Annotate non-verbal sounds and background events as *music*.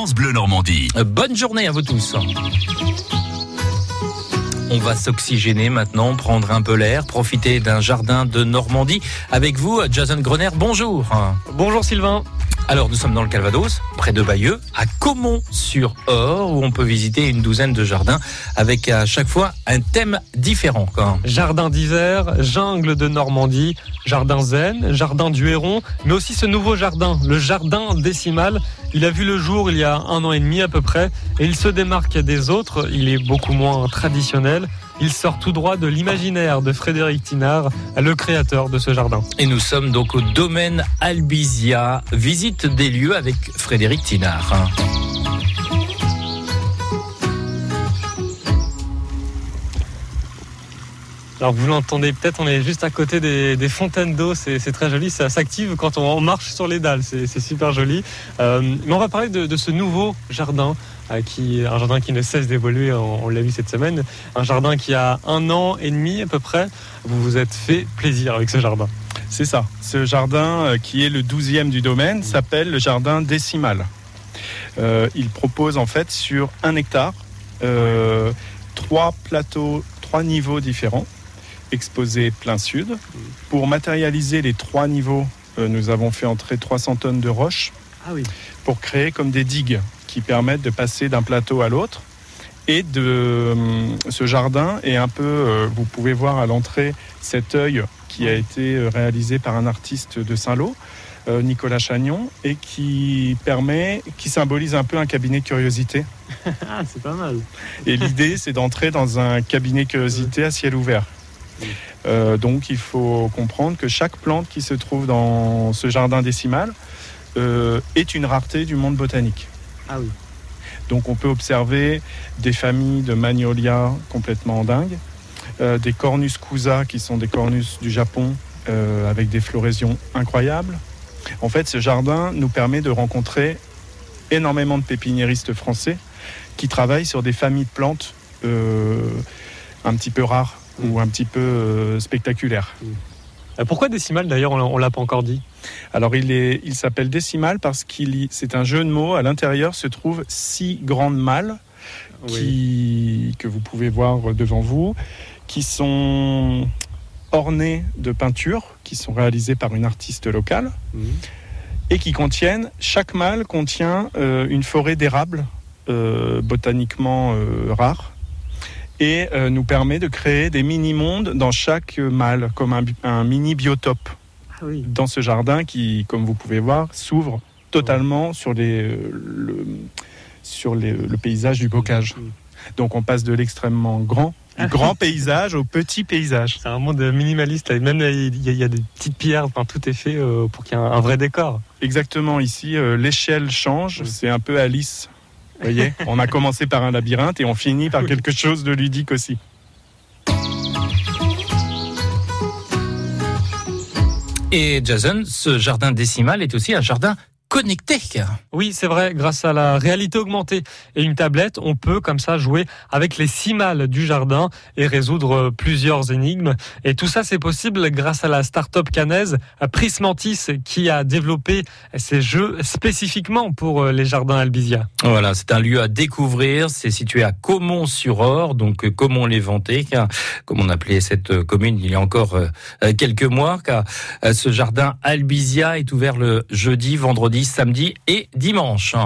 France Bleu Normandie. Euh, Bonne journée à vous tous. On va s'oxygéner maintenant, prendre un peu l'air, profiter d'un jardin de Normandie. Avec vous, Jason Grener, bonjour. Bonjour Sylvain. Alors, nous sommes dans le Calvados, près de Bayeux, à Caumont-sur-Or, où on peut visiter une douzaine de jardins avec à chaque fois un thème différent. quoi. Jardin d'hiver, jungle de Normandie, jardin zen, jardin du Héron, mais aussi ce nouveau jardin, le jardin décimal. Il a vu le jour il y a un an et demi à peu près, et il se démarque des autres. Il est beaucoup moins traditionnel. Il sort tout droit de l'imaginaire de Frédéric Tinard, le créateur de ce jardin. Et nous sommes donc au domaine Albizia, visite des lieux avec Frédéric Tinard. Alors vous l'entendez peut-être, on est juste à côté des, des fontaines d'eau, c'est très joli, ça s'active quand on marche sur les dalles, c'est super joli. Euh, mais on va parler de, de ce nouveau jardin, euh, qui, un jardin qui ne cesse d'évoluer, on, on l'a vu cette semaine, un jardin qui a un an et demi à peu près. Vous vous êtes fait plaisir avec ce jardin. C'est ça. Ce jardin, euh, qui est le 12e du domaine, s'appelle le jardin décimal. Euh, il propose en fait sur un hectare trois plateaux, trois niveaux différents, exposés plein sud. Pour matérialiser les trois niveaux, euh, nous avons fait entrer 300 tonnes de roches Ah oui. pour créer comme des digues qui permettent de passer d'un plateau à l'autre. Et de hum, ce jardin est un peu, euh, vous pouvez voir à l'entrée cet œil qui a été euh, réalisé par un artiste de Saint-Lô, euh, Nicolas Chagnon, et qui permet, qui symbolise un peu un cabinet curiosité. *laughs* Ah, c'est pas mal. Et l'idée, c'est d'entrer dans un cabinet curiosité à ciel ouvert. Euh, donc, il faut comprendre que chaque plante qui se trouve dans ce jardin décimal euh, est une rareté du monde botanique. Ah oui. Donc on peut observer des familles de magnolias complètement dingues, euh, des cornus cousa qui sont des cornus du Japon avec des floraisons incroyables. En fait, ce jardin nous permet de rencontrer énormément de pépiniéristes français qui travaillent sur des familles de plantes un petit peu rares ou un petit peu euh, spectaculaires. Euh, Pourquoi décimal d'ailleurs, on, l'a- on l'a pas encore dit? Alors il, est, il s'appelle décimal parce qu'il c'est un jeu de mots. À l'intérieur se trouvent six grandes malles qui, que vous pouvez voir devant vous, qui sont ornées de peintures qui sont réalisées par une artiste locale Mhm. et qui contiennent, chaque malle contient euh, une forêt d'érables euh, botaniquement euh, rares et euh, nous permet de créer des mini-mondes dans chaque malle, comme un, un mini biotope Ah oui. dans ce jardin qui, comme vous pouvez voir, s'ouvre totalement sur, les, euh, le, sur les- le paysage du bocage. Donc on passe de l'extrêmement grand, du grand paysage au petit paysage. C'est un monde minimaliste, même il y, a- il y a des petites pierres, enfin, tout est fait euh, pour qu'il y ait un, un vrai décor. Exactement, ici, euh, l'échelle change, Oui. c'est un peu Alice. Vous voyez, on a commencé par un labyrinthe et on finit par quelque chose de ludique aussi. Et Jason, ce jardin décimal est aussi un jardin connecté. Oui, c'est vrai, grâce à la réalité augmentée et une tablette, on peut comme ça jouer avec les six mâles du jardin et résoudre plusieurs énigmes. Et tout ça, c'est possible grâce à la start-up canaise Prismantis qui a développé ces jeux spécifiquement pour euh, les jardins Albizia. Voilà, c'est un lieu à découvrir. C'est situé à Caumont-sur-Or, donc euh, Caumont-les-Ventés, car, comme on appelait cette euh, commune il y a encore quelques mois. Car ce jardin Albizia est ouvert le jeudi, vendredi, samedi et dimanche.